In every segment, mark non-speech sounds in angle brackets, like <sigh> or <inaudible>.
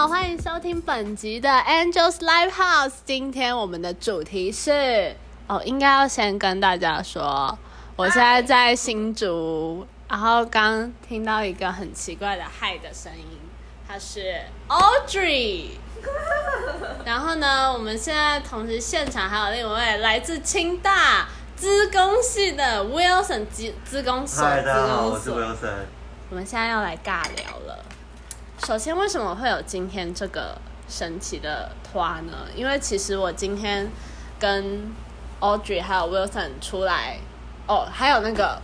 好，欢迎收听本集的 Angels Live House。今天我们的主题是哦，应该要先跟大家说，我现在在新竹，然后刚听到一个很奇怪的嗨的声音，它是 Audrey。<laughs> 然后呢，我们现在同时现场还有另一位来自清大资工系的 Wilson 资资工所，嗨，大家好，我是。Wilson。我们现在要来尬聊了。首先，为什么会有今天这个神奇的花呢？因为其实我今天跟 Audrey 还有 Wilson 出来，哦，还有那个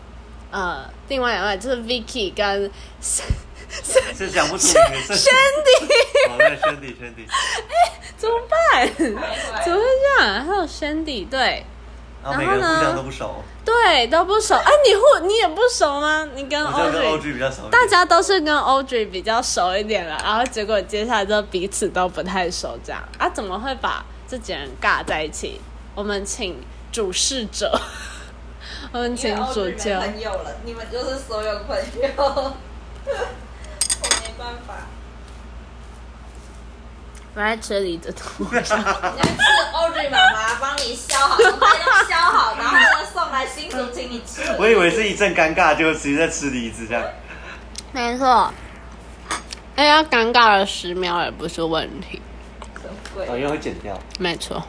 呃，另外两位就是 Vicky 跟 <laughs> 是讲不出名 <laughs> 字。Shandy，好，对，Shandy Shandy。<laughs> 怎么办？怎么会这样？还有 Shandy，对然后每个人然后呢互相都不熟，对都不熟。哎、你互你也不熟吗？你跟 Audrey OG 比较熟。大家都是跟 Audrey 比较熟一点了，然后结果接下来就彼此都不太熟，这样啊，怎么会把这几人尬在一起？我们请主事者，<laughs> 我们请主没教。朋友了，你们就是所有朋友，<laughs> 我没办法。我在吃梨子图，<laughs> 你要吃 Audrey 妈妈帮你削好，削好，然后呢送来新竹请你吃。我以为是一阵尴尬，就直接在吃梨子这样。没错。哎呀，尴尬了十秒也不是问题，什么哦，鬼？因为会剪掉。没错。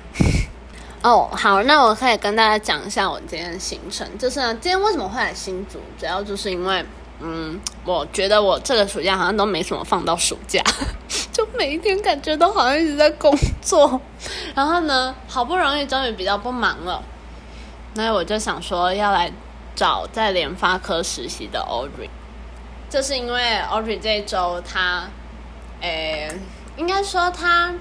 哦，好，那我可以跟大家讲一下我今天的行程。就是呢，今天为什么会来新竹，主要就是因为，嗯，我觉得我这个暑假好像都没什么放到暑假，<laughs> 就每一天感觉都好像一直在工作。然后呢，好不容易终于比较不忙了，那我就想说要来找在联发科实习的 Audrey。这是因为 Audrey 这一周他，诶，应该说他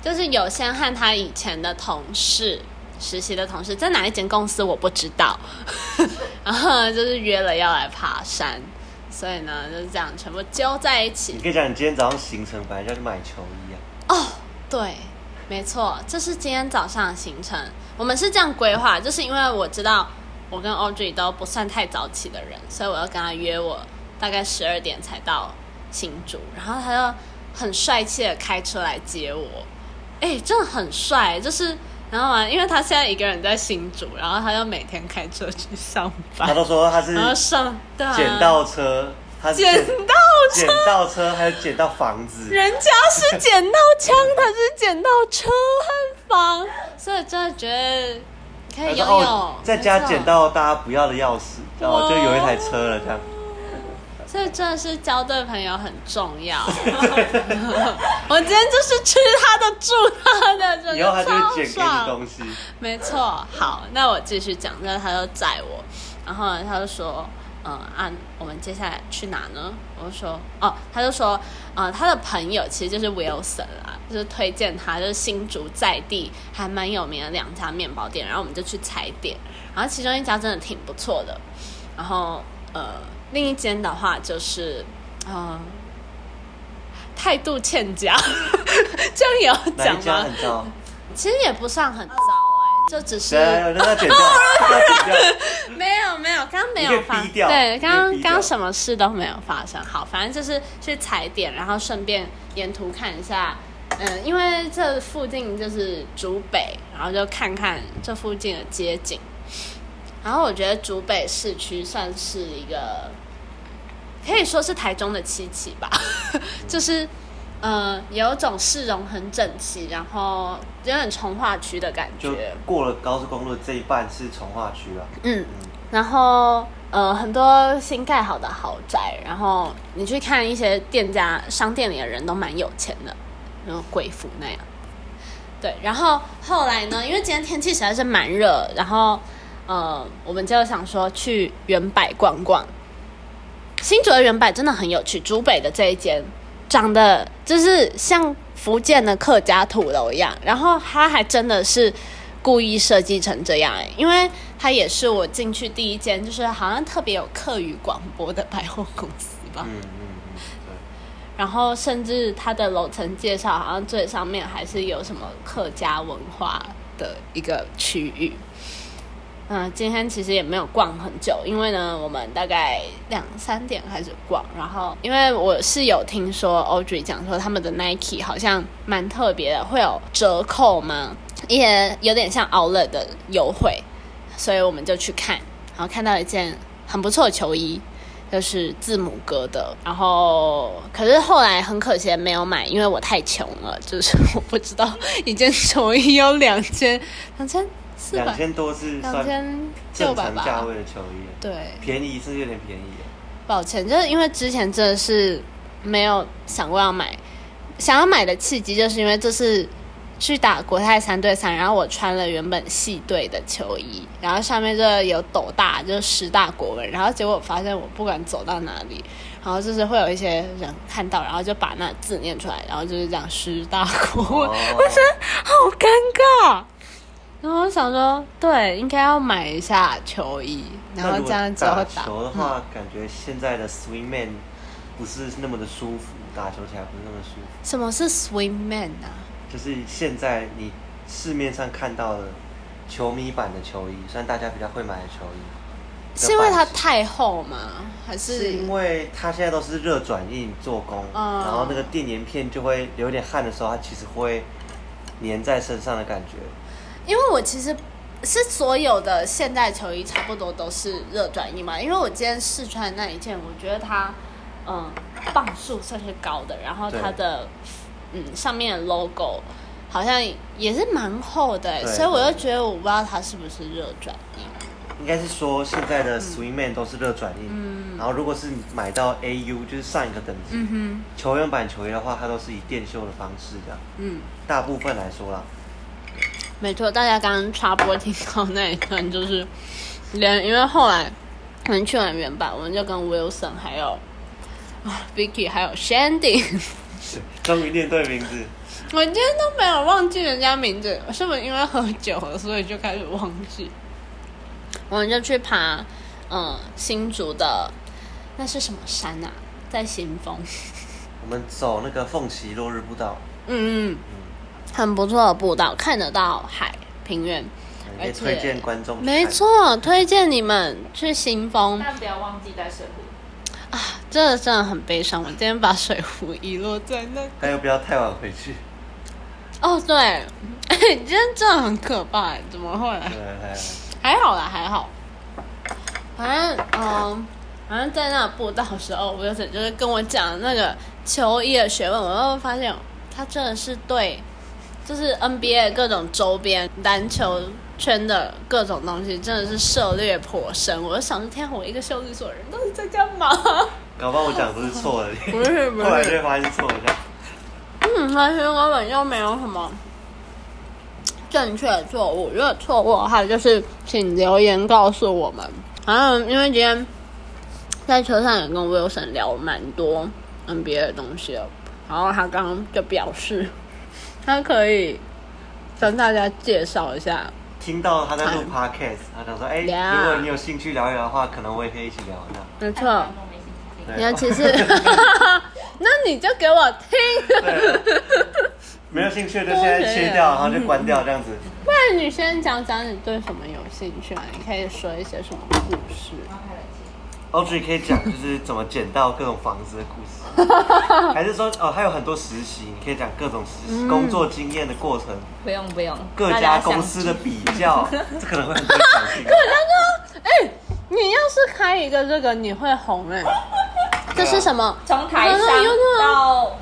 就是有先和他以前的同事实习的同事在哪一间公司我不知道，<laughs> 然后就是约了要来爬山，所以呢就是这样全部揪在一起你。可以讲你今天早上行程本来就要去买球衣啊。哦，对，没错，这是今天早上的行程。我们是这样规划，就是因为我知道我跟 Audrey 都不算太早起的人，所以我要跟他约我大概十二点才到新竹，然后他就很帅气的开车来接我，哎，真的很帅，就是。然后啊，因为他现在一个人在新竹，然后他就每天开车去上班，他都说他是然后上对啊捡到车，他是捡到车捡到车，还有捡到房子。人家是捡到枪，他是捡到车和房，所以真的觉得可以拥有哦，在家捡，到大家不要的钥匙，然后就有一台车了这样。所以真的是交对朋友很重要。<laughs> 我今天就是吃他的，住他的，真的超爽。东西。没错，好，那我继续讲，那他就载我，然后呢，他就说，嗯，按、我们接下来去哪呢？我就说，哦，他就说，呃，他的朋友其实就是 Wilson 啦，就是推荐他，就是新竹在地还蛮有名的两家面包店，然后我们就去踩点，然后其中一家真的挺不错的，然后呃，另一间的话就是，嗯、态度欠佳，<laughs> 这样也要讲吗很？糟？其实也不算很糟哎、就只是。<laughs> 没有没有，刚刚没有发对，刚刚什么事都没有发生。好，反正就是去踩点，然后顺便沿途看一下，嗯，因为这附近就是竹北，然后就看看这附近的街景。然后我觉得竹北市区算是一个，可以说是台中的七期吧，<laughs> 就是。呃，有一种市容很整齐，然后有点从化区的感就觉。过了高速公路这一半是从化区啊。嗯，然后呃很多新盖好的豪宅，然后你去看一些店家商店里的人都蛮有钱的，那种贵妇那样。对，然后后来呢，因为今天天气实在是蛮热，然后呃我们就想说去原百逛逛。新竹的原版真的很有趣，竹北的这一间长得就是像福建的客家土楼一样，然后它还真的是故意设计成这样、欸，因为它也是我进去第一间，就是好像特别有客语广播的百货公司吧。嗯嗯嗯，然后甚至它的楼层介绍，好像最上面还是有什么客家文化的一个区域。嗯，今天其实也没有逛很久，因为呢，我们大概两三点开始逛，然后因为我是有听说 Audrey 讲说他们的 Nike 好像蛮特别的，会有折扣吗？也有点像 Outlet 的优惠，所以我们就去看，然后看到一件很不错的球衣。就是字母哥的，然后可是后来很可惜没有买，因为我太穷了，就是 <laughs> 我不知道一件球衣有两千两千两千多是算两千六百吧。常价位的球衣，对，便宜是有点便宜。抱歉，就是因为之前真的是没有想过要买，想要买的契机就是因为这是去打国泰三对三，然后我穿了原本系队的球衣，然后上面就有斗大，就是十大国文，然后结果我发现我不管走到哪里，然后就是会有一些人看到，然后就把那字念出来，然后就是这样十大国文，哦我觉得好尴尬。然后我想说，对，应该要买一下球衣，然后这样之后打打。球的话，感觉现在的 swing man 不是那么的舒服，打球起来不是那么舒服。什么是 swing man 啊？就是现在你市面上看到的球迷版的球衣，算大家比较会买的球衣，是因为它太厚吗？还是是因为它现在都是热转印做工，嗯然后那个电粘片就会流点汗的时候，它其实会粘在身上的感觉。因为我其实是所有的现代球衣差不多都是热转印嘛？因为我今天试穿的那一件，我觉得它嗯磅数算是高的，然后它的嗯上面的 logo 好像也是蛮厚的欸，所以我就对觉得我不知道它是不是热转印。应该是说现在的 swing man 都是热转印，嗯然后如果是买到 AU 就是上一个等级、嗯球员版球衣的话，它都是以电绣的方式这样。嗯。大部分来说啦，没错，大家刚刚插播听到那一段，就是连因为后来我们去完原版，我们就跟 Wilson 还有啊 <laughs> Vicky 还有 Shandy，<laughs> 终于念对名字。<laughs> 我今天都没有忘记人家名字，是不是因为喝酒了，所以就开始忘记？我们就去爬，嗯，新竹的那是什么山啊？在新丰，我们走那个凤旗落日步道，嗯嗯，很不错的步道，看得到海平原，而且也推荐观众。没错，推荐你们去新丰。但不要忘记带水壶。啊，这个真的很悲伤。我今天把水壶遗落在那。还有不要太晚回去。哦，对，<laughs> 哎，今天真的很可怕，怎么会？还好啦，还好。反正，嗯，反正在那步道的时候，我有点就是跟我讲那个球衣的学问，我就发现他真的是对，就是 NBA 各种周边篮球圈的各种东西，真的是涉猎颇深。我就想说，天啊，我一个修理所的人到底在干嘛？<laughs> 搞不好我讲的都是错的，不是 <laughs> 不是后来就发现错的。这样嗯，那些根本就没有什么正确的错误，如果错误的话，就是请留言告诉我们。啊，因为今天在车上也跟 Wilson 聊蛮多 NBA 的东西了，然后他刚刚就表示，他可以跟大家介绍一下。听到他在录 podcast，他想说，哎，呀如果你有兴趣聊一聊的话，可能我也可以一起聊一下。没错，尤其是，<laughs> 那你就给我听。对，没有兴趣就现在切掉，然后就关掉这样子。不然你先讲讲你对什么有兴趣啊？你可以说一些什么故事？然后开冷气。Audrey 可以讲就是怎么捡到各种房子的故事，<laughs> 还是说哦，还有很多实习，你可以讲各种实习、工作经验的过程，不用不用，各家公司的比较，<laughs> 这可能会很多人想听。哎、你要是开一个这个，你会红哎、<laughs> 这是什么？从台商到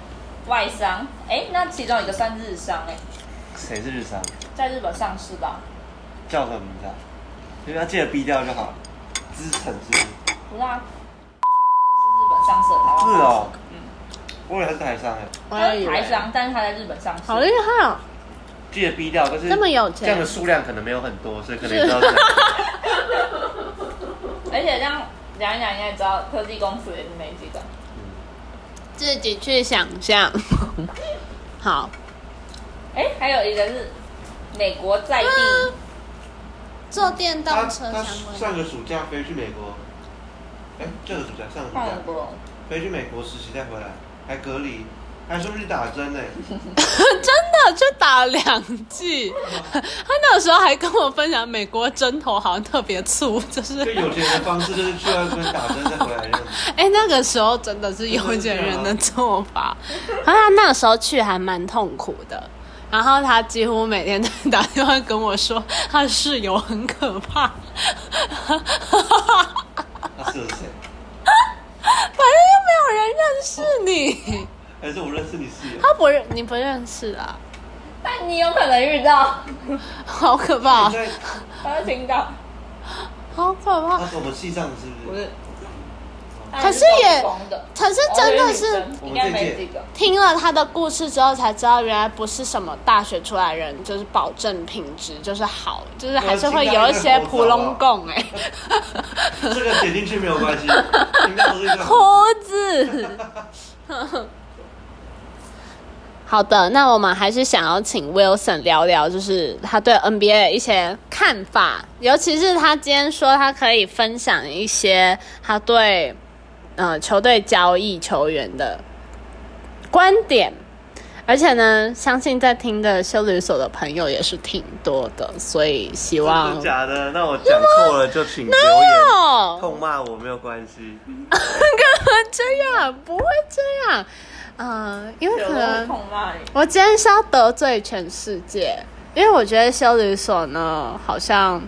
外商，哎，那其中一个算日商哎，谁是日商？在日本上市的啊，叫什么名字啊？就是要记得逼掉就好了。资产是不是？不是啊，是日本上市的台湾公司是哦嗯，我以为他是台商哎，它我以为是台商，但是它在日本上市。好厉害哦！记得逼掉，但是这么有钱这样的数量可能没有很多，所以可能也知道。<laughs> 而且这样讲一讲，应该知道科技公司也是没几个。自己去想象。<laughs> 好，哎，还有一个是美国在地，嗯坐电动他车相关。上个暑假飞去美国，哎，这个暑假上个暑假？飞去美国实习再回来，还隔离，还说不去打针呢。<laughs> 真的就打了两季。他那个时候还跟我分享，美国针头好像特别粗，就是就有钱人的方式就是去外面打针再回来。<laughs> 哎、那个时候真的是有钱人的做法。然 <laughs> 后他那个时候去还蛮痛苦的，然后他几乎每天都打电话跟我说，他的室友很可怕。他是谁？反正又没有人认识你，还是我认识你室友？他不认你不认识啊，但你有可能遇到，好可怕他会听到，好可怕他。是我们系上的是不是？不是。可是也可是真的是哦应该没几个。听了他的故事之后，才知道原来不是什么大学出来人就是保证品质就是好，就是还是会有一些普龙贡哎，<laughs> 这个点进去没有关系，应该都是一个。胡子。好的，那我们还是想要请 Wilson 聊聊，就是他对 NBA 的一些看法，尤其是他今天说他可以分享一些他对呃球队交易球员的观点，而且呢，相信在听的修旅所的朋友也是挺多的，所以希真望的假的？那我讲错了就请留言哦，痛骂我没有关系。<laughs> 干嘛这样？不会这样，呃，因为可能我今天是要得罪全世界，因为我觉得修旅所呢，好像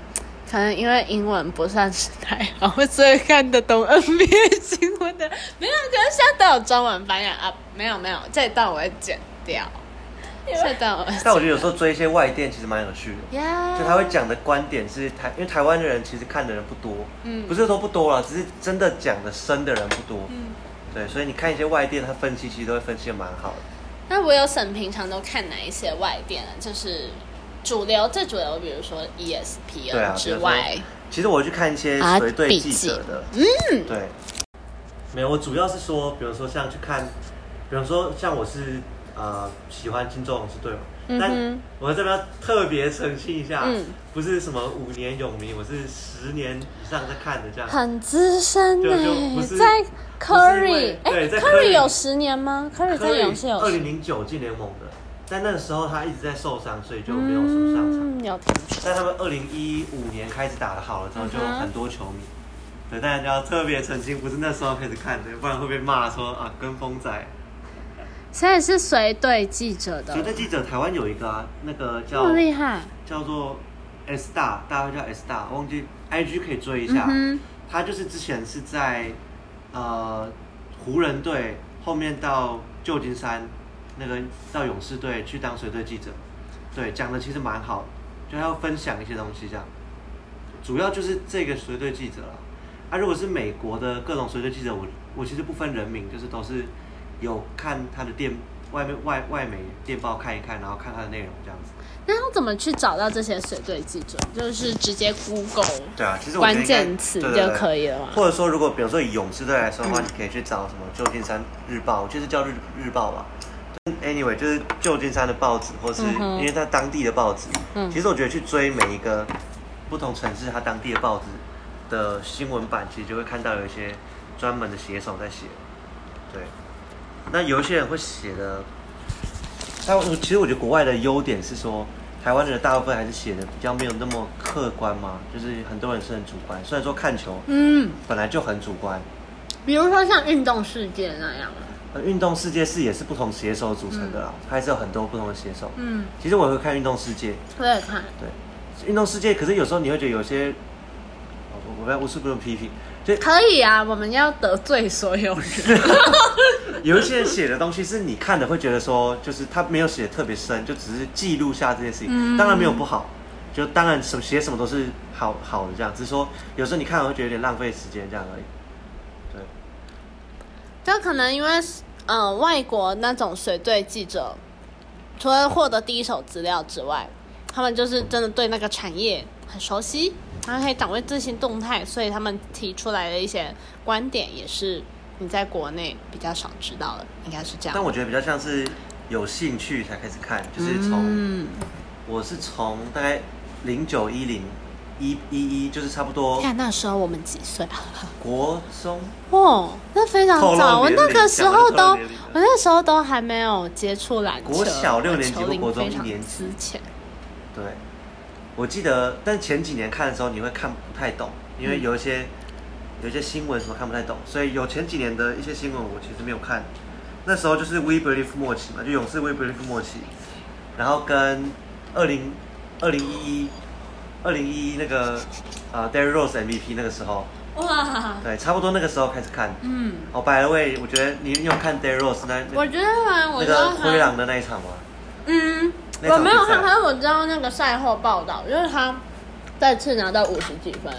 可能因为英文不算是太好，所以看得懂 NBA 新闻的。没有，可是现在都有中文翻译啊。没有没有，这一段我会剪掉，这一段我但我觉得有时候追一些外电其实蛮有趣的。呀，就他会讲的观点是台，因为台湾的人其实看的人不多，嗯不是说不多了，只是真的讲的深的人不多，嗯对，所以你看一些外电，他分析其实都会分析的蛮好的。那我有沈平常都看哪一些外电啊？就是主流最主流，比如说 E 对 ESPN 啊，之外，其实我会去看一些啊随队记记者的，嗯，对，没有，我主要是说，比如说像去看，比如说像我是呃喜欢金州勇士队嘛，嗯但我在这边要特别澄清一下，嗯。不是什么五年永迷，我是十年以上在看的这样。很资深呢不，是在 Curry，哎，Curry 有十年吗？Curry 在勇士有二十零零九进联盟的，但那个时候他一直在受伤，所以就没有什么上场。但他们二零一五年开始打的好了之后，就很多球迷。对，大家要特别澄清，不是那时候开始看的，不然会被骂说啊跟风仔。现在是随队记者的所以，那记者台湾有一个啊，那个叫么厉害。叫做 S 大，大家会叫 S 大，忘记 IG 可以追一下。嗯，他就是之前是在呃湖人队后面到旧金山那个到勇士队去当随队记者，对，讲的其实蛮好，就他要分享一些东西这样。主要就是这个随队记者了。啊，如果是美国的各种随队记者，我我其实不分人名，就是都是有看他的电外面外外媒电报看一看，然后看他的内容这样子。那要怎么去找到这些随队记者？就是直接 Google 对啊，其实关键词就可以了嘛。或者说，如果比如说以勇士队来说的话，嗯你可以去找什么旧金山日报，就是叫日日报吧。Anyway，就是旧金山的报纸，或是因为它当地的报纸。嗯其实我觉得去追每一个不同城市它当地的报纸的新闻版，其实就会看到有一些专门的写手在写。对，那有一些人会写的，但我其实我觉得国外的优点是说，台湾人的大部分还是写的比较没有那么客观嘛，就是很多人是很主观。虽然说看球嗯，本来就很主观，比如说像运动世界那样。呃运动世界是也是不同写手组成的啦，它还是有很多不同的写手。嗯，其实我也会看运动世界，我也看。对，运动世界，可是有时候你会觉得有些，哦我我我是不用批评，就可以啊，我们要得罪所有人。<laughs> 有一些人写的东西是你看的会觉得说，就是他没有写得特别深，就只是记录下这些事情，嗯当然没有不好，就当然什么写什么都是好好的这样，只是说有时候你看了会觉得有点浪费时间这样而已。对，就可能因为呃外国那种随队记者，除了获得第一手资料之外，他们就是真的对那个产业很熟悉，然后可以掌握最新动态，所以他们提出来的一些观点也是你在国内比较少知道的，应该是这样。但我觉得比较像是有兴趣才开始看，就是从、嗯我是从大概零九一零一一一，就是差不多看那时候我们几岁啊？国中，哦，那非常早，我那个时候都，我那时候都还没有接触篮球。国小六年级球龄或国中一年级之前，对，我记得，但前几年看的时候你会看不太懂，因为有一些、有一些新闻什么看不太懂，所以有前几年的一些新闻我其实没有看。那时候就是 We Believe 末期嘛，就勇士 We Believe 末期，然后跟二零二零一一二零一一那个呃 Derrick Rose MVP 那个时候，哇，对，差不多那个时候开始看。嗯，哦 the way，我觉得你你有看 Derrick Rose 那那我觉得啊，我那知道他个灰狼的那一场吗？嗯，我没有看，可是我知道那个赛后报道，就是他再次拿到五十几分，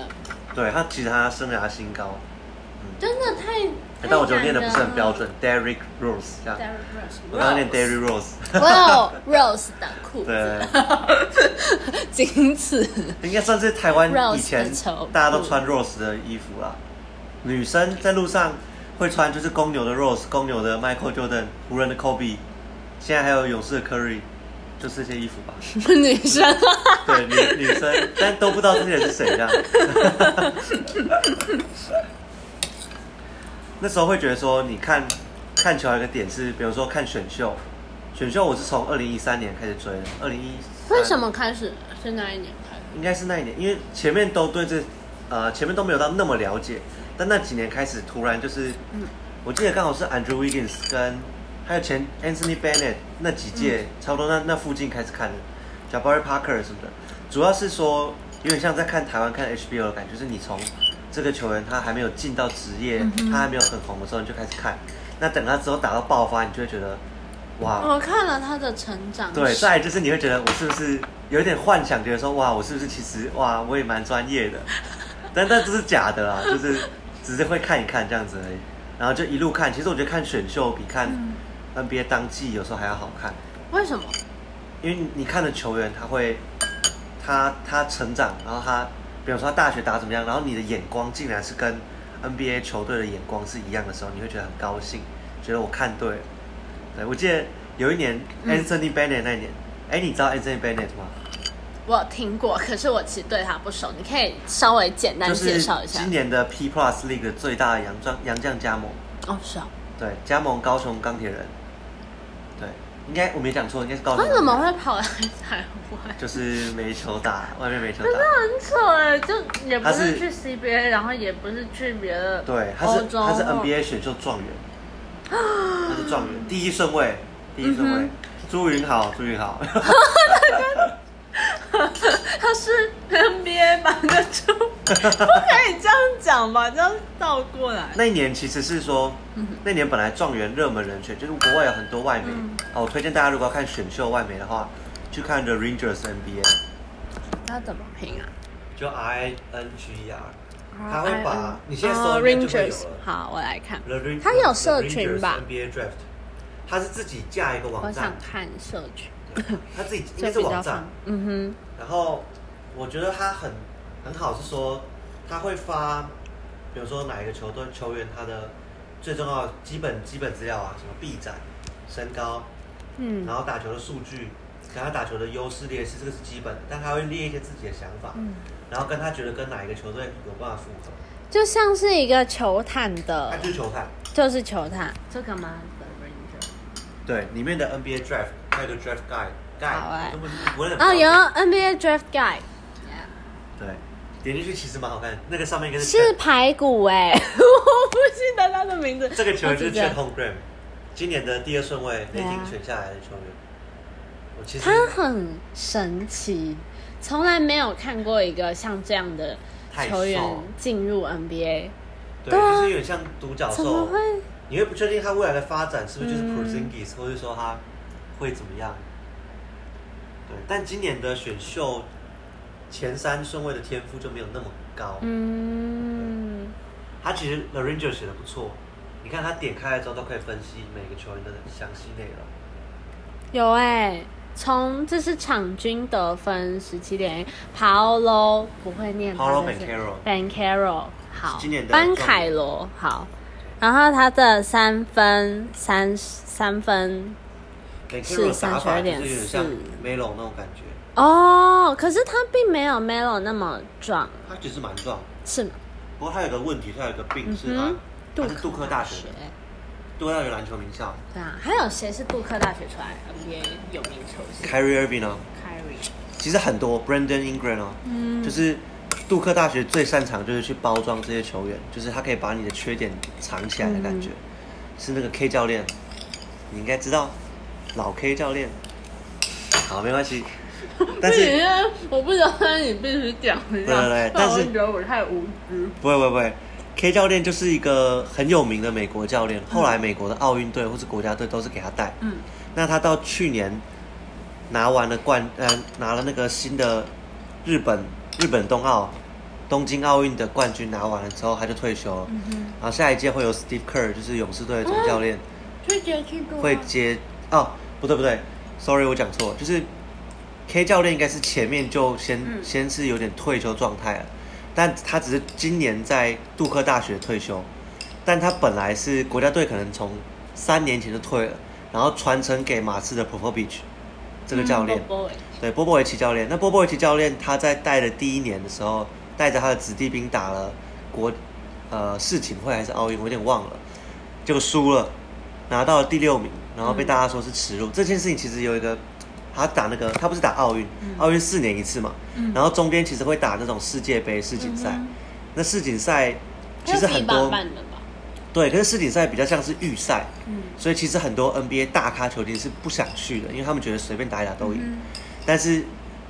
对他其实他生涯新高，真的太……但我觉得念的不是很标太准，Derrick Rose 这样。我刚刚念 Derrick Rose，哇 Rose 的裤子，对，<laughs> 仅此。应该算是台湾以前大家都穿 Rose 的衣服啦。女生在路上会穿就是公牛的 Rose，公牛的 Michael Jordan，湖人的 Kobe，现在还有勇士的 Curry，就是这些衣服吧。女生，<laughs> 对，女女生，但都不知道这些人是谁这样。那时候会觉得说，你看看球有一个点是，比如说看选秀，选秀我是从二零一三年开始追的，二零一为什么开始？是那一年开始？应该是那一年，因为前面都对这呃前面都没有到那么了解，但那几年开始突然就是，我记得刚好是 Andrew Wiggins 跟还有前 Anthony Bennett 那几届，差不多那那附近开始看的 Jabari Parker 什么的，主要是说有点像在看台湾看 HBO 的感觉，就是你从这个球员他还没有进到职业，他还没有很红的时候你就开始看，那等他之后打到爆发，你就会觉得哇，我看了他的成长史，对，再来就是你会觉得我是不是有一点幻想，觉得说哇，我是不是其实哇，我也蛮专业的，<laughs> 但但这是假的啦，就是只是会看一看这样子而已，然后就一路看。其实我觉得看选秀比看 NBA 当季有时候还要好看，为什么？因为你看的球员他会他他成长，然后他比如说他大学打怎么样，然后你的眼光竟然是跟 NBA 球队的眼光是一样的时候，你会觉得很高兴，觉得我看对了。对我记得有一年嗯 Anthony Bennett 那一年，哎、你知道 Anthony Bennett 吗？我有听过，可是我其实对他不熟，你可以稍微简单介绍一下。今年的 P Plus League 最大的洋将洋将加盟，哦，是啊，对，加盟高雄钢铁人，对，应该我没讲错，应该是高中。他怎么？会跑来台湾？就是没球打，外面没球打真的。很扯哎，就也不是是去 CBA，然后也不是去别的对，他是他是 NBA 选秀状元，<gasps> 他是状元，第一顺位，第一顺位嗯。朱云好，朱云好，<laughs> <laughs> 他是 NBA 版的猪，不可以这样讲吧？这样倒过来。那一年其实是说，嗯。那年本来状元热门人选，就是国外有很多外媒。嗯。哦，我推荐大家如果要看选秀外媒的话，去看 The Rangers NBA，他怎么拼啊？就 R I N G E R。他他会把你现在搜就会有了。哦 Rangers，好，我来看。他有社群吧？Rangers NBA Draft，他是自己架一个网站。我想，看社群，他自己 <laughs> 应该是网站。嗯哼。然后我觉得他很很好，是说他会发，比如说哪一个球队球员他的最重要的基本基本资料啊，什么臂展、身高，嗯然后打球的数据，跟他打球的优势劣势，这个是基本的，但他会列一些自己的想法，嗯，然后跟他觉得跟哪一个球队有办法符合，就像是一个球探他的，就是球探。就是球探。这个吗？The Ranger。对，里面的 NBA Draft 还有个 Draft Guide 好欸根本不会很哦，有 NBA Draft Guide，对，点进去其实蛮好看，那个上面应该是是排骨哎，<laughs> 我不记得他的名字。这个球员就是 Chet Holmgren，今年的第二顺位雷对啊霆选下来的球员。我其实他很神奇，从来没有看过一个像这样的太球员进入 NBA，对，就是有点像独角兽？你会不确定他未来的发展是不是就是嗯 Porzingis，、或者说他会怎么样？对，但今年的选秀前三顺位的天赋就没有那么高。嗯，他其实 The Ranger 写的不错，你看他点开来之后都可以分析每个球员的详细内容。有哎、从这是场均得分十七点，Paolo 不会念他 Paolo 的是 Banchero Banchero 好。今年，的班凯罗好，然后他的三分三三分是 Carroll 的打法32.4就是有点像 Melo 那种感觉，哦，可是他并没有 Melo 那么壮，他其实蛮壮。是吗？不过他有个问题，他有个病是嗯他哼他是杜克大学。的，杜克大学篮球名校。对啊，还有谁是杜克大学出来 NBA 有名球星，Kyrie Irving 哦，？Kyrie，其实很多 Brandon Ingram 哦，嗯。就是杜克大学最擅长就是去包装这些球员，就是他可以把你的缺点藏起来的感觉，嗯。是那个 K 教练，你应该知道，老 K 教练。好，没关系，但是我不知道，<laughs> 但是你必须讲一下对对对但是觉得我太无知。不会不会不会，K 教练就是一个很有名的美国教练，后来美国的奥运队或是国家队都是给他带。嗯，那他到去年拿完了冠，呃，拿了那个新的日本日本冬奥东京奥运的冠军拿完了之后，他就退休了。嗯然后下一届会有 Steve Kerr，就是勇士队的总教练，会接去多会接。哦，不对不对，sorry，我讲错，就是 K 教练应该是前面就先、嗯先是有点退休状态了，但他只是今年在杜克大学退休，但他本来是国家队可能从三年前就退了，然后传承给马刺的 Popovich 这个教练。嗯波波对，波波维奇教练。那波波维奇教练他在带的第一年的时候，带着他的子弟兵打了国呃世锦会还是奥运，我有点忘了，结果输了，拿到了第六名，然后被大家说是耻辱。这件事情其实有一个，他打那个他不是打奥运，奥运四年一次嘛，嗯然后中间其实会打那种世界杯世锦赛。嗯那世锦赛其实很多？对，可是世锦赛比较像是预赛，嗯所以其实很多 NBA 大咖球星是不想去的，因为他们觉得随便打一打都赢。嗯但是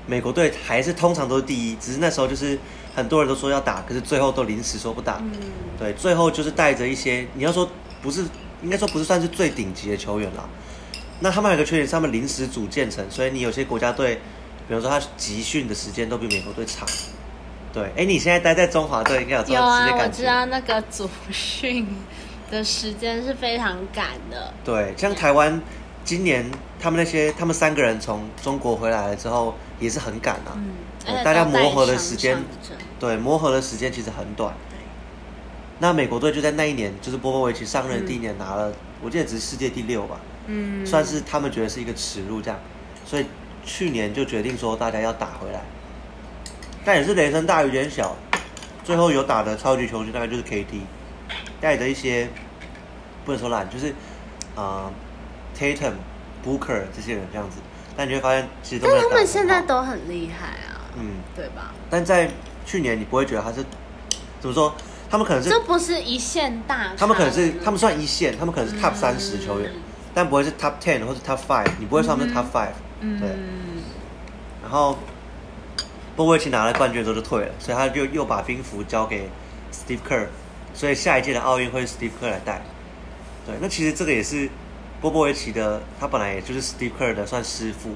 美国队还是通常都是第一，只是那时候就是很多人都说要打，可是最后都临时说不打。嗯对，最后就是带着一些你要说不是，应该说不是算是最顶级的球员啦。那他们有个缺点是他们临时组建成，所以你有些国家队，比如说他集训的时间都比美国队长。对，哎，你现在待在中华队，应该有这有啊，我种直接感觉。知道那个组训的时间是非常赶的。对，像台湾今年他们那些他们三个人从中国回来了之后，也是很赶啊。嗯，对而且大家磨合的时间对，磨合的时间其实很短。那美国队就在那一年，就是波波维奇上任的第一年拿了，我记得只是世界第六吧，嗯，算是他们觉得是一个耻辱这样，所以去年就决定说大家要打回来，但也是雷声大雨点小，最后有打的超级球星大概就是 KD，带着一些不能说烂，就是啊、呃 Tatum、Booker 这些人这样子，但你会发现其实但他们现在都很厉害啊，嗯，对吧？但在去年你不会觉得他是怎么说？他们可能是这不是一线大，他们可能是他们算一线，他们可能是 top 三十球员，嗯但不会是 top ten 或者 top five，你不会说他们是 top five、嗯，对。然后波波维奇拿了冠军之后就退了，所以他就又把兵符交给 Steve Kerr，所以下一届的奥运会 Steve Kerr 来带。对，那其实这个也是波波维奇的，他本来也就是 Steve Kerr 的算师傅，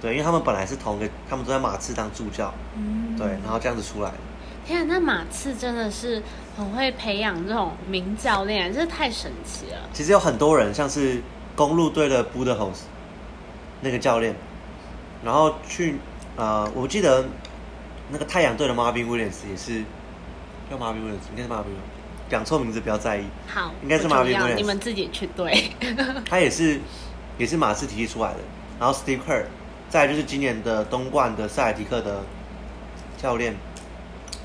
对，因为他们本来是同一个，他们都在马刺当助教，嗯对，然后这样子出来的。天啊，那马刺真的是很会培养这种名教练，这太神奇了。其实有很多人，像是公路队的 b u d h o s 那个教练，然后去呃，我记得那个太阳队的 Marvin Williams 也是叫 Marvin Williams，应该是 Marvin 讲错名字不要在意，好，应该是 Marvin Williams 你们自己去对。<laughs> 他也是也是马刺体系出来的。然后 Steve Kerr，再来就是今年的东冠的塞尔提克的教练，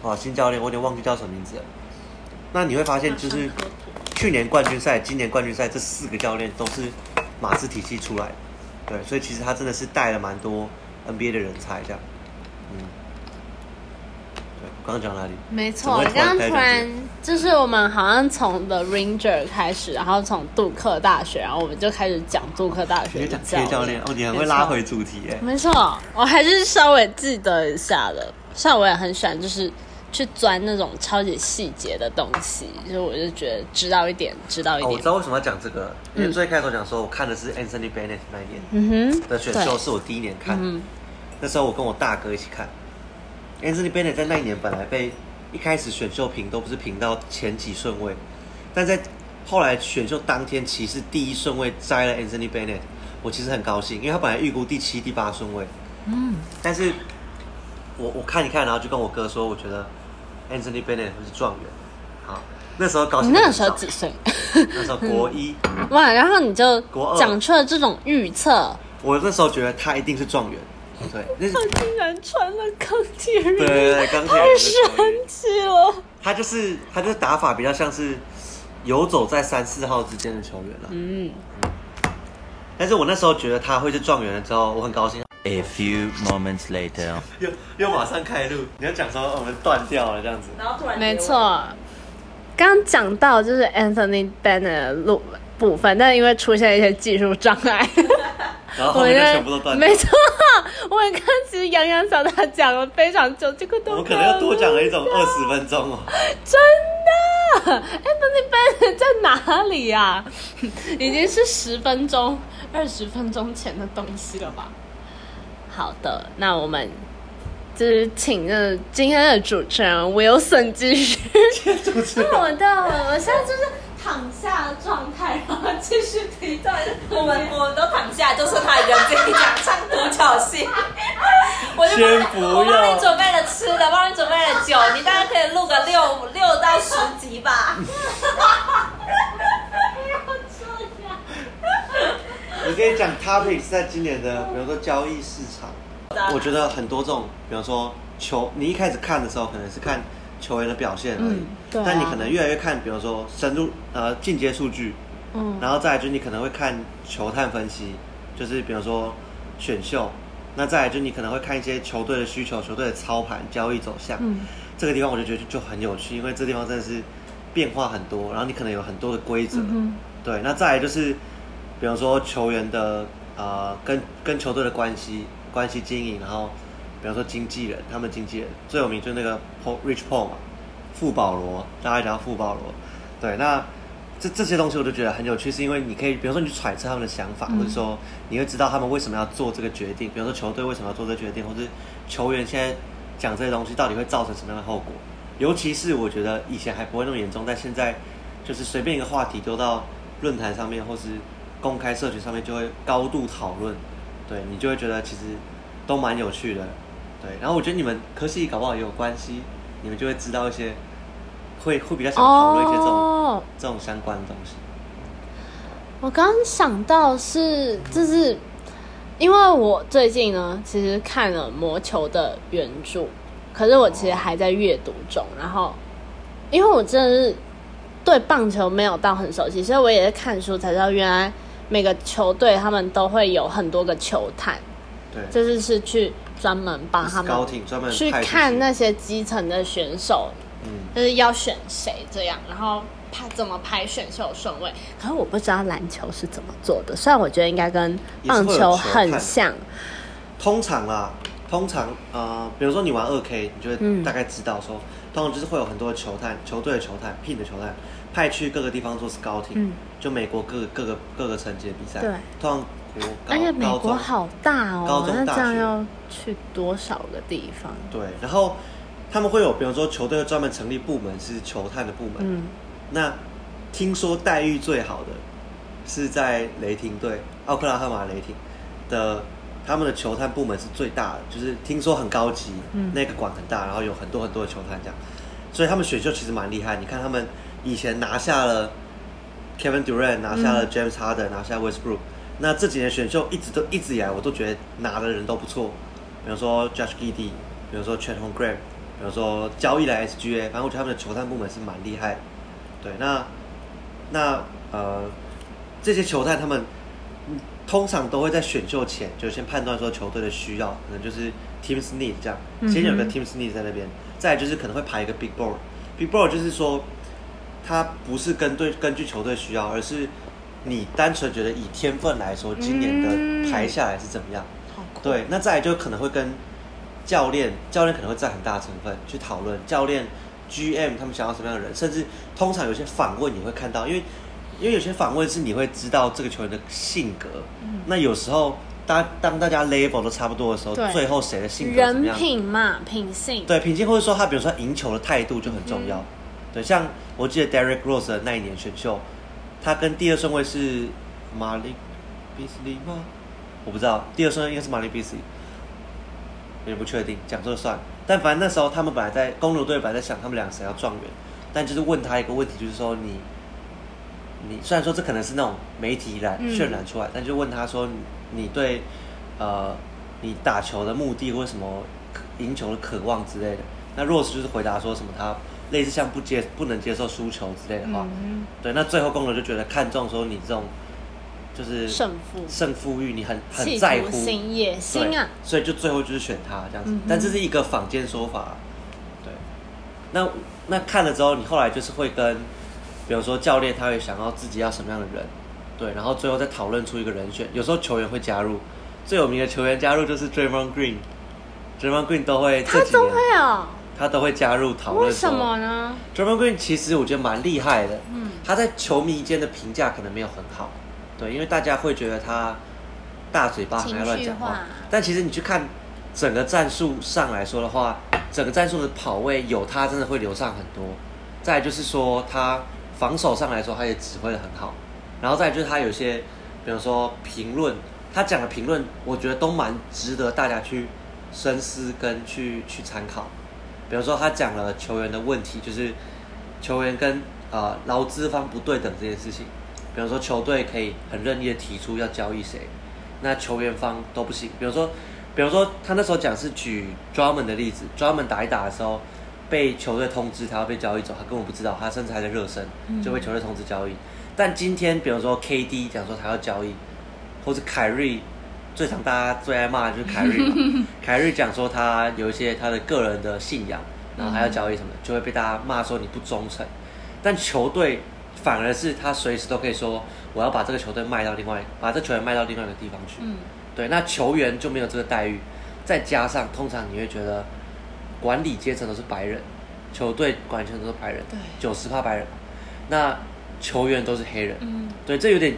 哇，新教练我有点忘记叫什么名字了。那你会发现，就是去年冠军赛、今年冠军赛这四个教练都是马刺体系出来的，对，所以其实他真的是带了蛮多 NBA 的人才，这样，嗯，对，我刚刚讲哪里？没错，怎么会刚刚突然就是我们好像从 The Ranger 开始，然后从杜克大学，然后我们就开始讲杜克大学讲 K 教练哦，你很会拉回主题哎。没错，我还是稍微记得一下的。像我也很喜欢，就是去钻那种超级细节的东西，就是我就觉得知道一点，知道一哦，我知。道为什么要讲这个，因为嗯最开始我讲说，我看的是 Anthony Bennett 那一年的选秀，是我第一年看，嗯那时候我跟我大哥一起看。Anthony Bennett 在那一年本来被一开始选秀评都不是评到前几顺位，但在后来选秀当天，其实第一顺位摘了 Anthony Bennett，我其实很高兴，因为他本来预估第七、第八顺位，嗯，但是我我看一看，然后就跟我哥说，我觉得 Anthony Bennett 会是状元。好，那时候高兴你。那个时候几？岁？那时候国一，<laughs> 哇，然后你就国二讲出了这种预测，我那时候觉得他一定是状元。对，他竟然穿了钢铁人，对对对钢铁人太神奇了。他就是他就是打法比较像是游走在三四号之间的球员了。嗯，但是我那时候觉得他会是状元了之后，我很高兴。A few moments later. <laughs> 又又马上开录，你要讲说哦我们断掉了这样子。然后突然没，错。刚讲到就是 Anthony Bennett 的路部分，但因为出现一些技术障碍，<laughs> 然后后面就全部都断掉。没错，我刚其实洋洋小他讲了非常久，这个都我们可能要多讲了一种二十分钟哦。真的，Anthony Bennett 在哪里呀、已经是十分钟、二十分钟前的东西了吧？好的，那我们就是请那今天的主持人 Wilson 继续。主持人那我到了，我现在就是躺下的状态，然后继续提到我们我们都躺下，就是他一个人自己讲唱独角戏。我就帮你先不要我帮你准备了吃的，帮你准备了酒，你大概可以录个 <laughs> 六六到十集吧。你可以讲 topics 在今年的，比如说交易市场。<laughs> 我觉得很多这种，比方说球，你一开始看的时候可能是看球员的表现而已，嗯对啊但你可能越来越看，比如说深入呃进阶数据，嗯然后再来就是你可能会看球探分析，就是比如说选秀，那再来就是你可能会看一些球队的需求、球队的操盘、交易走向。嗯这个地方我就觉得就就很有趣，因为这地方真的是变化很多，然后你可能有很多的规则。嗯对，那再来就是，比方说球员的呃跟跟球队的关系关系经营，然后比方说经纪人，他们经纪人最有名就是那个 Paul Rich Paul 嘛，富保罗，大家讲富保罗。对，那这这些东西我就觉得很有趣，是因为你可以，比如说你去揣测他们的想法，嗯或者说你会知道他们为什么要做这个决定，比如说球队为什么要做这个决定，或者球员现在讲这些东西到底会造成什么样的后果。尤其是我觉得以前还不会那么严重，但现在就是随便一个话题丢到论坛上面或是公开社群上面，就会高度讨论。对你就会觉得其实都蛮有趣的。对，然后我觉得你们科系搞不好也有关系，你们就会知道一些，会会比较想讨论一些这种、哦，这种相关的东西。我刚刚想到是，就是因为我最近呢，其实看了《魔球》的原著，可是我其实还在阅读中。然后，因为我真的是对棒球没有到很熟悉，所以我也是看书才知道，原来每个球队他们都会有很多个球探，对，就是是去专门帮他们专门去看那些基层的选手，嗯，就是要选谁这样，然后排怎么排选秀顺位。可是我不知道篮球是怎么做的，虽然我觉得应该跟棒球很像。通常啦，通常呃，比如说你玩二 K，你就大概知道说，通常就是会有很多球探，球队的球探、聘的球探，派去各个地方做 scouting，、嗯。就美国各个各个各个层级的比赛，对，通常国高而且美国好大哦，高中那这样要去多少个地方？对，然后他们会有，比方说球队会专门成立部门是球探的部门，嗯，那听说待遇最好的是在雷霆队，奥克拉荷马雷霆的他们的球探部门是最大的，就是听说很高级，嗯。那个馆很大，然后有很多很多的球探这样，所以他们选秀其实蛮厉害。你看他们以前拿下了 Kevin Durant，拿下了 James Harden，、拿下 Westbrook，那这几年选秀一直都一直以来我都觉得拿的人都不错，比如说 Josh Giddey，比如说 Chet h o n g r a m 比如说交易来 SGA，反正我觉得他们的球探部门是蛮厉害。对，那那呃，这些球探他们嗯通常都会在选秀前就先判断说球队的需要，可能就是 teams need 这样，先有个 teams need 在那边，再来就是可能会排一个 big board，big board 就是说它不是根对根据球队需要，而是你单纯觉得以天分来说，今年的排下来是怎么样？对，那再来就可能会跟教练，教练可能会占很大的成分去讨论教练、GM 他们想要什么样的人，甚至通常有些访问你会看到，因为因为有些访问是你会知道这个球员的性格，那有时候当当大家 level 都差不多的时候，最后谁的性格人？品嘛，品性。对，品性或者说他比如说赢球的态度就很重要。对，像我记得 Derek Rose 的那一年选秀，他跟第二顺位是马林比斯利吗？我不知道，第二顺位应该是马林比斯利，有点不确定，讲这算。但反正那时候他们本来在公牛队本来在想他们两个谁要状元，但就是问他一个问题，就是说你你虽然说这可能是那种媒体染嗯渲染出来，但就问他说你你对呃你打球的目的或什么赢球的渴望之类的。那 Rose 就是回答说什么他类似像不接不能接受输球之类的话，嗯对，那最后公牛就觉得看中说你这种就是胜负胜负欲，你很很在乎图心、野心啊，所以就最后就是选他这样子。嗯但这是一个坊间说法，对。那那看了之后，你后来就是会跟，比如说教练他会想要自己要什么样的人，对，然后最后再讨论出一个人选。有时候球员会加入，最有名的球员加入就是 Draymond Green，Draymond Green 都会他都会哦，他都会加入讨论。为什么？呢？Draymond Green 其实我觉得蛮厉害的，嗯他在球迷间的评价可能没有很好，对，因为大家会觉得他大嘴巴很爱乱讲话但其实你去看整个战术上来说的话，整个战术的跑位有他真的会流畅很多。再来就是说他防守上来说，他也指挥的很好，然后再来就是他有些，比如说评论，他讲的评论，我觉得都蛮值得大家去深思跟去去参考。比如说他讲了球员的问题，就是球员跟呃劳资方不对等这件事情。比如说球队可以很任意的提出要交易谁，那球员方都不行。比如说，比如说他那时候讲是举 Drummond 的例子，Drummond 打一打的时候被球队通知他要被交易走，他根本不知道，他甚至还在热身就被球队通知交易。但今天比如说 KD 讲说他要交易，或是凯瑞，最常大家最爱骂的就是凯瑞嘛，<laughs> 凯瑞讲说他有一些他的个人的信仰，然后还要交易什么，就会被大家骂说你不忠诚。但球队反而是他随时都可以说我要把这个球队卖到另外，把这球员卖到另外一个地方去。嗯，对，那球员就没有这个待遇，再加上通常你会觉得管理阶层都是白人，球队管理阶层都是白人，对。九十趴白人，那球员都是黑人，嗯，对，这有点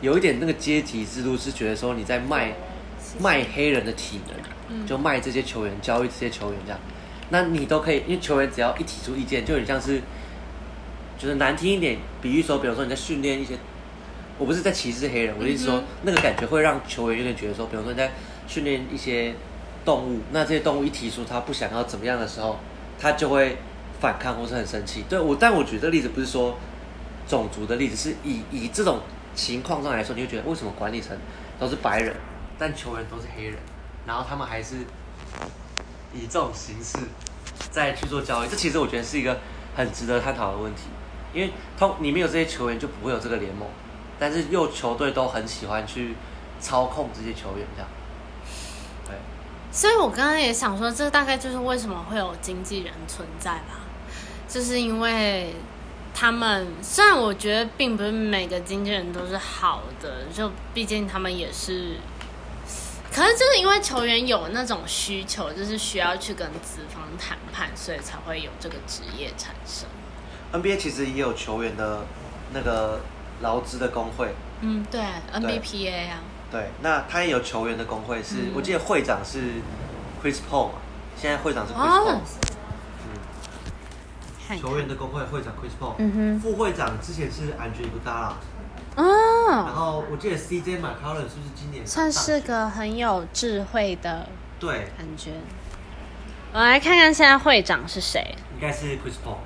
有一点那个阶级制度是觉得说你在卖卖黑人的体能，就卖这些球员，交易这些球员这样，那你都可以，因为球员只要一提出意见，就有点像是，就是难听一点，比喻说，比如说你在训练一些，我不是在歧视黑人，我的意思说，那个感觉会让球员有点觉得说，比如说你在训练一些动物，那这些动物一提出他不想要怎么样的时候，他就会反抗或是很生气。对我，但我举这个例子不是说种族的例子，是以以这种情况上来说，你会觉得为什么管理层都是白人，但球员都是黑人，然后他们还是以这种形式再去做交易，这其实我觉得是一个很值得探讨的问题，因为通你没有这些球员就不会有这个联盟，但是又球队都很喜欢去操控这些球员这样，对。所以我刚刚也想说，这大概就是为什么会有经纪人存在吧，就是因为他们虽然我觉得并不是每个经纪人都是好的，就毕竟他们也是，可是就是因为球员有那种需求，就是需要去跟资方谈判，所以才会有这个职业产生。NBA 其实也有球员的那个劳资的工会，嗯，对，NBPA 啊，对，那他也有球员的工会是，嗯。我记得会长是 Chris Paul 嘛，现在会长是 Chris 哦球员的工会会长 Chris Paul，、副会长之前是 Andre Iguodala，然哦，后我记得 CJ McCollum 是不是今年算是个很有智慧的对，感觉。我来看看现在会长是谁，应该是 Chris Paul，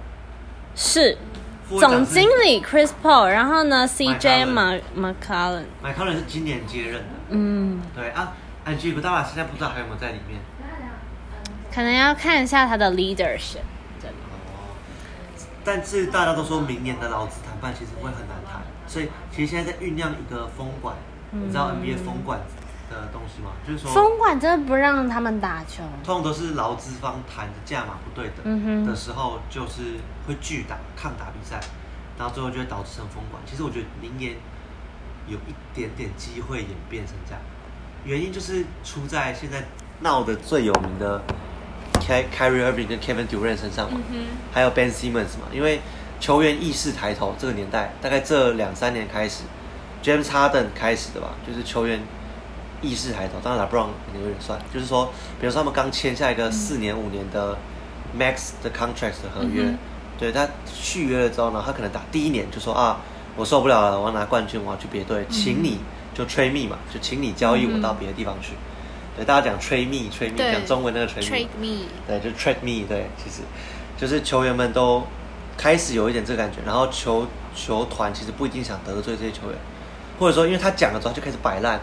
是总经理 Chris Paul，然后呢 CJ McCollum Mc McCollum，McCollum 是今年接任的，嗯，对啊，Andre Iguodala 现在不知道还有没有在里面。可能要看一下他的 leadership，但是大家都说明年的劳资谈判其实会很难谈，所以其实现在在酝酿一个封管，你知道 NBA 封管的东西吗？就是说，封管真的不让他们打球，通常都是劳资方谈的价码不对等的时候，就是会拒打、抗打比赛，然后最后就会导致成封管。其实我觉得明年有一点点机会演变成这样，原因就是出在现在闹得最有名的 Ky Kyrie Irving 跟 Kevin Durant 身上嘛，还有 Ben Simmons 嘛，因为球员意识抬头，这个年代大概这两三年开始，James Harden 开始的吧，就是球员意识抬头。当然 LeBron 可能有点算，就是说，比如说他们刚签下一个四年五年的 Max 的 contract 的合约，嗯对他续约了之后呢，他可能打第一年就说啊，我受不了了，我要拿冠军，我要去别队，请你就 trade me 嘛，就请你交易我到别的地方去。对，大家讲 trade me，trade me，讲中文那个 trade me。对，就 trade me，对，其实就是球员们都开始有一点这个感觉，然后球球团其实不一定想得罪这些球员，或者说因为他讲了之后就开始摆烂，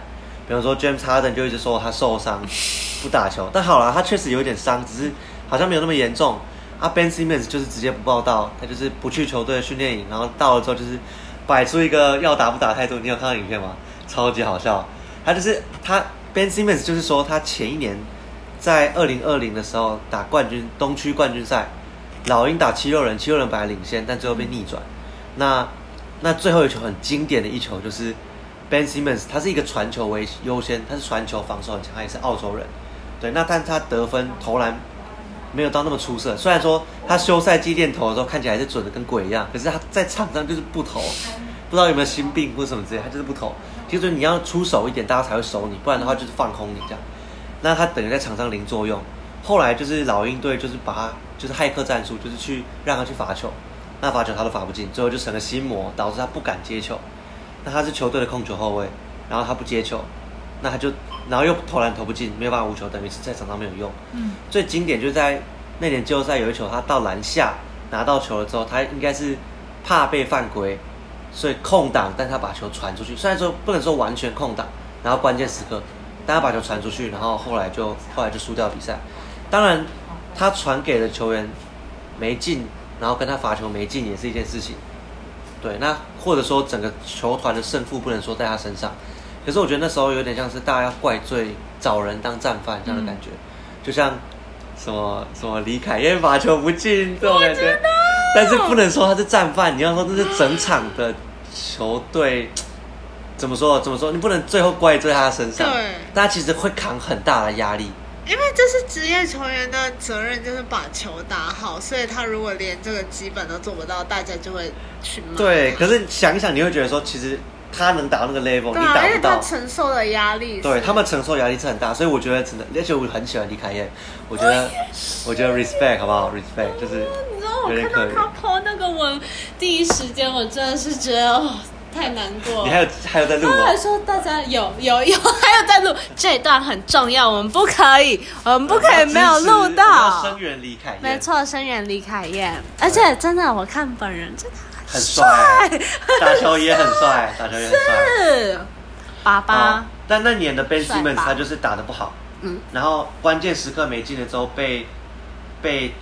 比方说 James Harden 就一直说他受伤 <laughs> 不打球，但好了，他确实有一点伤，只是好像没有那么严重。啊，Ben Simmons 就是直接不报道，他就是不去球队的训练营，然后到了之后就是摆出一个要打不打态度。你有看到影片吗？超级好笑。他就是他 Ben Simmons 就是说他前一年在二零二零的时候打冠军东区冠军赛，老鹰打七六人，七六人本来领先，但最后被逆转。那那最后一球很经典的一球就是 Ben Simmons，他是一个传球为优先，他是传球防守很强，他也是澳洲人。对，那但是他得分投篮没有到那么出色。虽然说他休赛季练投的时候看起来是准的跟鬼一样，可是他在场上就是不投，不知道有没有心病或者什么之类，他就是不投。其实你要出手一点，大家才会守你，不然的话就是放空你这样。那他等于在场上零作用。后来就是老鹰队就是把他就是骇客战术，就是去让他去罚球，那罚球他都罚不进，最后就成了心魔，导致他不敢接球。那他是球队的控球后卫，然后他不接球，那他就然后又投篮投不进，没有办法无球，等于是在场上没有用。嗯，最经典就是在那年季后赛有一球，他到篮下拿到球了之后，他应该是怕被犯规，所以空档，但他把球传出去。虽然说不能说完全空档，然后关键时刻，但他把球传出去，然后后来就后来就输掉比赛。当然，他传给的球员没进，然后跟他罚球没进也是一件事情。对，那或者说整个球团的胜负不能说在他身上，可是我觉得那时候有点像是大家要怪罪找人当战犯这样的感觉，就像什么什么李凯燕罚球不进这种感觉，但是不能说他是战犯，你要说这是整场的球队。怎么说？怎么说？你不能最后怪罪他身上，对但他其实会扛很大的压力。因为这是职业球员的责任，就是把球打好，所以他如果连这个基本都做不到，大家就会去骂。对，可是想一想，你会觉得说，其实他能达到那个 level，你达不到。承受的压力，对他们承受压力是很大，所以我觉得真的，而且我很喜欢李凯燕，我觉得，我觉得 respect 好不好？respect 就是你知道我看到他 po 那个文，第一时间我真的是觉得哦，太难过了。你还有还有在录吗他还？说大家有有有，还有在录这一段很重要，我们不可以，我们不可以没有录到 <laughs> 声。援李凯燕，没，错，声援李凯燕，而且真的我看本人真的很帅，打球也很帅，<laughs> 打球也很帅。是爸爸。哦，但那年的 Simmons 他就是打的不好，嗯，然后关键时刻没进了之后被被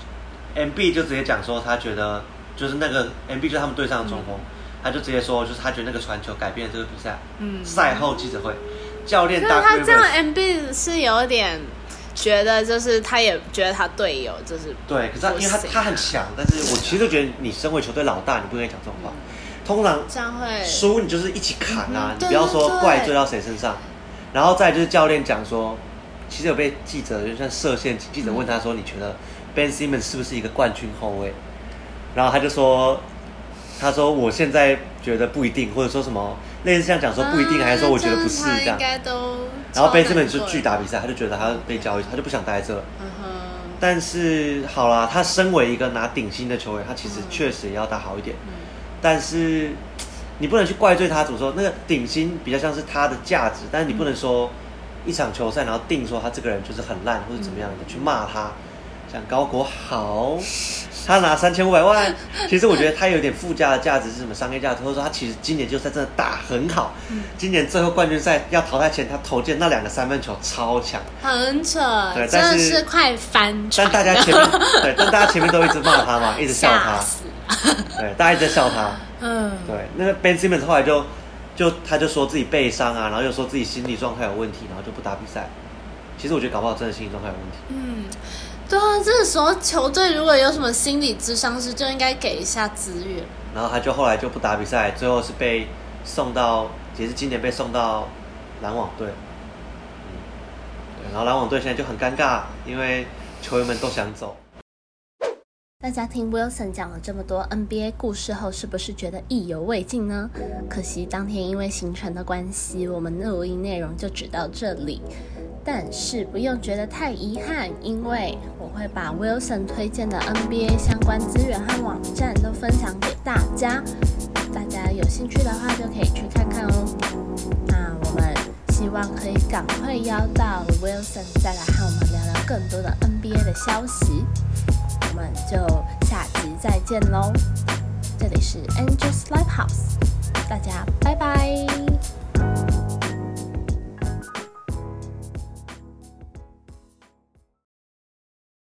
MB 就直接讲说他觉得就是那个 MB 就是他们队上的中锋，他就直接说就是他觉得那个传球改变了这个比赛。嗯。赛后记者会，教练他这样 MB 是有点觉得，就是他也觉得他队友就是对，可是他因为他他很强，但是我其实就觉得你身为球队老大，你不应该讲这种话。通常这样会输你就是一起砍啊，嗯你不要说怪罪到谁身上。然后再就是教练讲说，其实有被记者就像射线，记者问他说，你觉得 Ben Simmons 是不是一个冠军后卫？然后他就说，他说我现在觉得不一定，或者说什么类似像讲说不一定，还是说我觉得不是这样。该都然后超难 Simmons 就过拒打比赛，他就觉得他被交易，他就不想待在这。嗯哼，但是好啦，他身为一个拿顶薪的球员，他其实确实也要打好一点。但是你不能去怪罪他，怎么说？那个顶薪比较像是他的价值，但是你不能说一场球赛然后定说他这个人就是很烂或者怎么样的去骂他。像高国豪，他拿三千五百万，<laughs> 其实我觉得他有点附加的价值是什么商业价值，或者说他其实今年就赛真的打很好。今年最后冠军赛要淘汰前，他投进那两个三分球超强。很扯，对真的但是是快翻船但。大家前面对，<laughs> 但大家前面都一直骂他嘛，一直笑他，死，<laughs> 对，大家一直在笑他。嗯，对，那个 Ben Simmons 后来就就他就说自己背伤啊，然后又说自己心理状态有问题，然后就不打比赛。其实我觉得搞不好真的心理状态有问题。嗯，对啊，这个时候球队如果有什么心理智商师，就应该给一下资源。然后他就后来就不打比赛，最后是被送到，也是今年被送到篮网队。嗯，对，然后篮网队现在就很尴尬，因为球员们都想走。大家听 Wilson 讲了这么多 NBA 故事后，是不是觉得意犹未尽呢？可惜当天因为行程的关系，我们录音内容就只到这里。但是不用觉得太遗憾，因为我会把 Wilson 推荐的 NBA 相关资源和网站都分享给大家，大家有兴趣的话就可以去看看哦。那我们希望可以赶快邀到 Wilson 再来和我们聊聊更多的 NBA 的消息。我们就下集再见喽。这里是 Angels Live House，大家拜拜。